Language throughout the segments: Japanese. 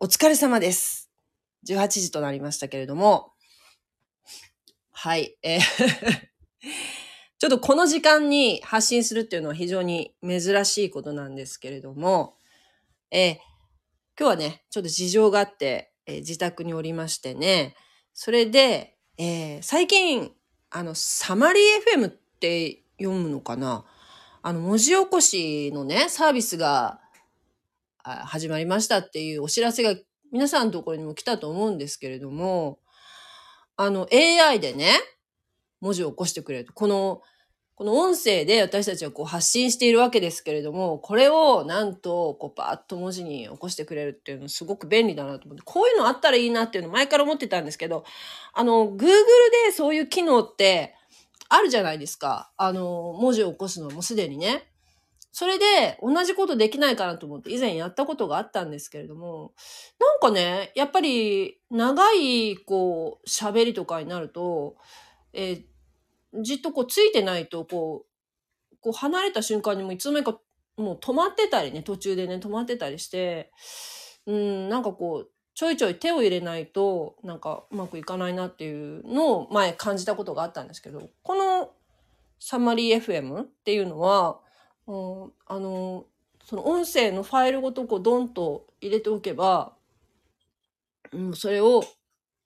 お疲れ様です。18時となりましたけれども。はい。えー ちょっとこの時間に発信するっていうのは非常に珍しいことなんですけれども、えー今日はね、ちょっと事情があって、えー自宅におりましてね、それで、えー最近、あの、サマリー FM って読むのかな？あの、文字起こしのね、サービスが始まりましたっていうお知らせが皆さんのところにも来たと思うんですけれども、あの、AI でね、文字を起こしてくれると。この、この音声で私たちはこう発信しているわけですけれども、これをなんと、こうパーッと文字に起こしてくれるっていうのすごく便利だなと思って、こういうのあったらいいなっていうの前から思ってたんですけど、あの、Google でそういう機能ってあるじゃないですか。あの、文字を起こすのもすでにね。それで同じことできないかなと思って以前やったことがあったんですけれども、なんかね、やっぱり長いこう喋りとかになると、えーじっとこうついてないとこう、こう離れた瞬間にもいつの間にかもう止まってたりね、途中でね、止まってたりして、うん、なんかこう、ちょいちょい手を入れないと、なんかうまくいかないなっていうのを前感じたことがあったんですけど、このサマリー FM っていうのは、うん、あの、その音声のファイルごとこうドンと入れておけば、うん、それを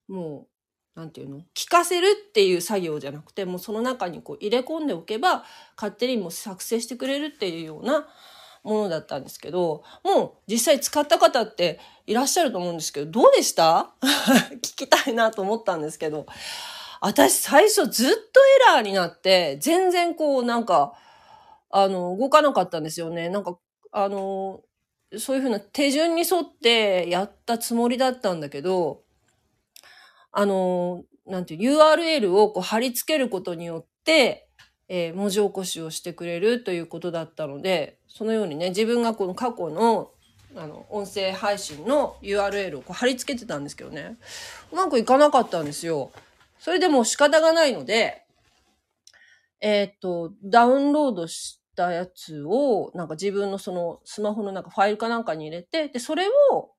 もう、なんていうの？聞かせるっていう作業じゃなくて、もうその中にこう入れ込んでおけば、勝手にもう作成してくれるっていうようなものだったんですけど、もう実際使った方っていらっしゃると思うんですけど、どうでした？聞きたいなと思ったんですけど、私最初ずっとエラーになって、全然こうなんか、あの、動かなかったんですよね。なんか、あの、そういうふうな手順に沿ってやったつもりだったんだけど、あの、なんていう URL をこう貼り付けることによって、えー文字起こしをしてくれるということだったので、そのようにね、自分がこの過去の、あの、音声配信の URL をこう貼り付けてたんですけどね、うまくいかなかったんですよ。それでも仕方がないので、えーっと、ダウンロードしてたやつを、なんか自分のそのスマホのなんかファイルかなんかに入れて、で、それを、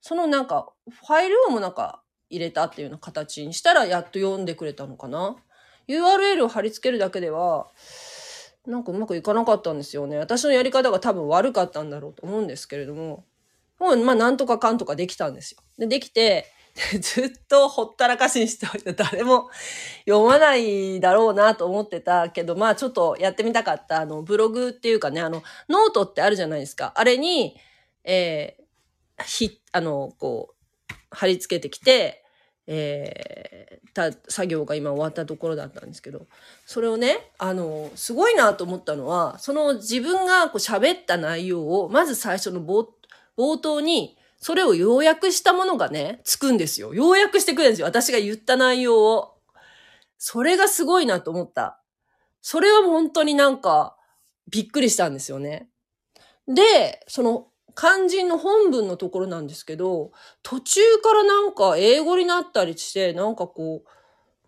そのなんか、ファイルをもなんか入れたっていうような形にしたら、やっと読んでくれたのかな。URL を貼り付けるだけでは、なんかうまくいかなかったんですよね。私のやり方が多分悪かったんだろうと思うんですけれども、もう、まあ、なんとかかんとかできたんですよ。で、できて、ずっとほったらかしにしておいて誰も読まないだろうなと思ってたけど、まあちょっとやってみたかった、あの、ブログっていうかね、あの、ノートってあるじゃないですか。あれに、えー、ひ、あの、こう、貼り付けてきて、えー、た、作業が今終わったところだったんですけど、それをね、あの、すごいなと思ったのは、その自分がこう喋った内容を、まず最初の冒冒頭に、それを要約したものがね、つくんですよ。要約してくれるんですよ。私が言った内容を。それがすごいなと思った。それは本当になんか、びっくりしたんですよね。で、その、肝心の本文のところなんですけど、途中からなんか英語になったりして、なんかこ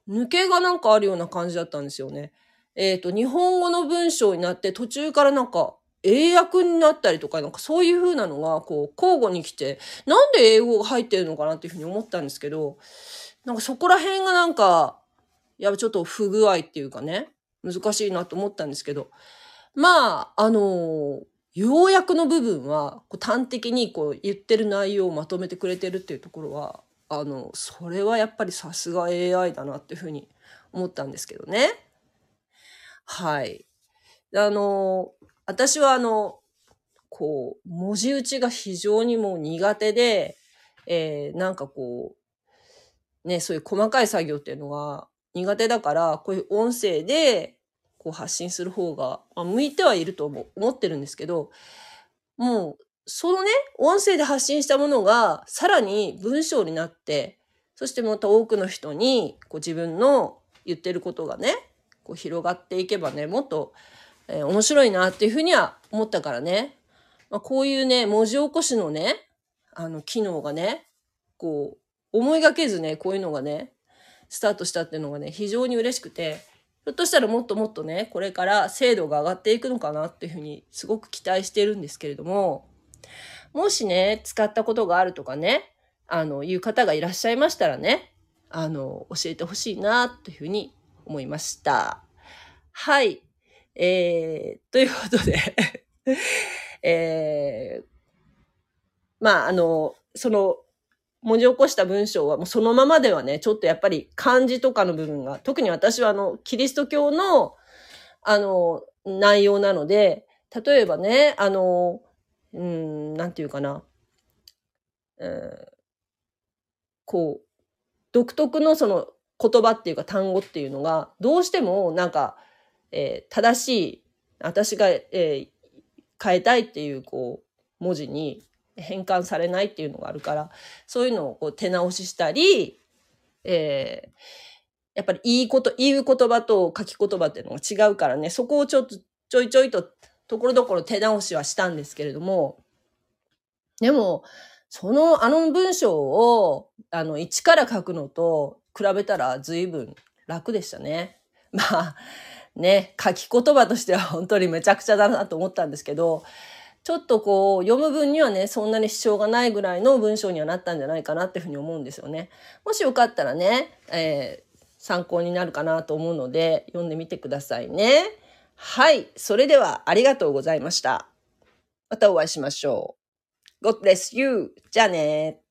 う、抜けがなんかあるような感じだったんですよね。えっ、と、日本語の文章になって途中からなんか英訳になったりとか、なんかそういう風なのがこう交互に来て、なんで英語が入ってるのかなっていうふうに思ったんですけど、なんかそこら辺がなんか、やっぱちょっと不具合っていうかね、難しいなと思ったんですけど、まあ、あの要約の部分はこう端的にこう言ってる内容をまとめてくれてるっていうところは、あの、それはやっぱりさすが AI だなっていうふうに思ったんですけどね。はい。あの、私はあの、こう、文字打ちが非常にもう苦手で、えーなんかこう、ね、そういう細かい作業っていうのが苦手だから、こういう音声でこう発信する方が、まあ、向いてはいると思思ってるんですけど、もう、そのね、音声で発信したものがさらに文章になって、そしてまた多くの人にこう自分の言ってることがね、こう広がっていけばね、もっと、えー面白いなっていうふうには思ったからね、まあ、こういうね、文字起こしのね、あの、機能がね、こう、思いがけずね、こういうのがね、スタートしたっていうのがね、非常に嬉しくて、ひょっとしたらもっともっとね、これから精度が上がっていくのかなっていうふうにすごく期待してるんですけれども、もしね、使ったことがあるとかね、あの、いう方がいらっしゃいましたらね、あの、教えてほしいな、というふうに思いました。はい。えー、ということで えー、まあ、あの、その、文字起こした文章はもうそのままではね、ちょっとやっぱり漢字とかの部分が、特に私はあの、キリスト教の、あの、内容なので、例えばね、あの、うん、なんていうかな、うん、こう、独特のその言葉っていうか単語っていうのが、どうしてもなんか、えー、正しい、私が、えー、変えたいっていう、こう、文字に変換されないっていうのがあるから、そういうのをこう手直ししたり、えー、やっぱりいいこと、言う言葉と書き言葉っていうのが違うからね、そこをちょっとちょいちょいとところどころ手直しはしたんですけれども、でも、その、あの文章を、あの、一から書くのと比べたら随分楽でしたね。まあ、ね、書き言葉としては本当にめちゃくちゃだなと思ったんですけど、ちょっとこう、読む分にはね、そんなに支障がないぐらいの文章にはなったんじゃないかなっていうふうに思うんですよね。もしよかったらね、えー、参考になるかなと思うので、読んでみてくださいね。はい。それでは、ありがとうございました。またお会いしましょう。God bless you. じゃあね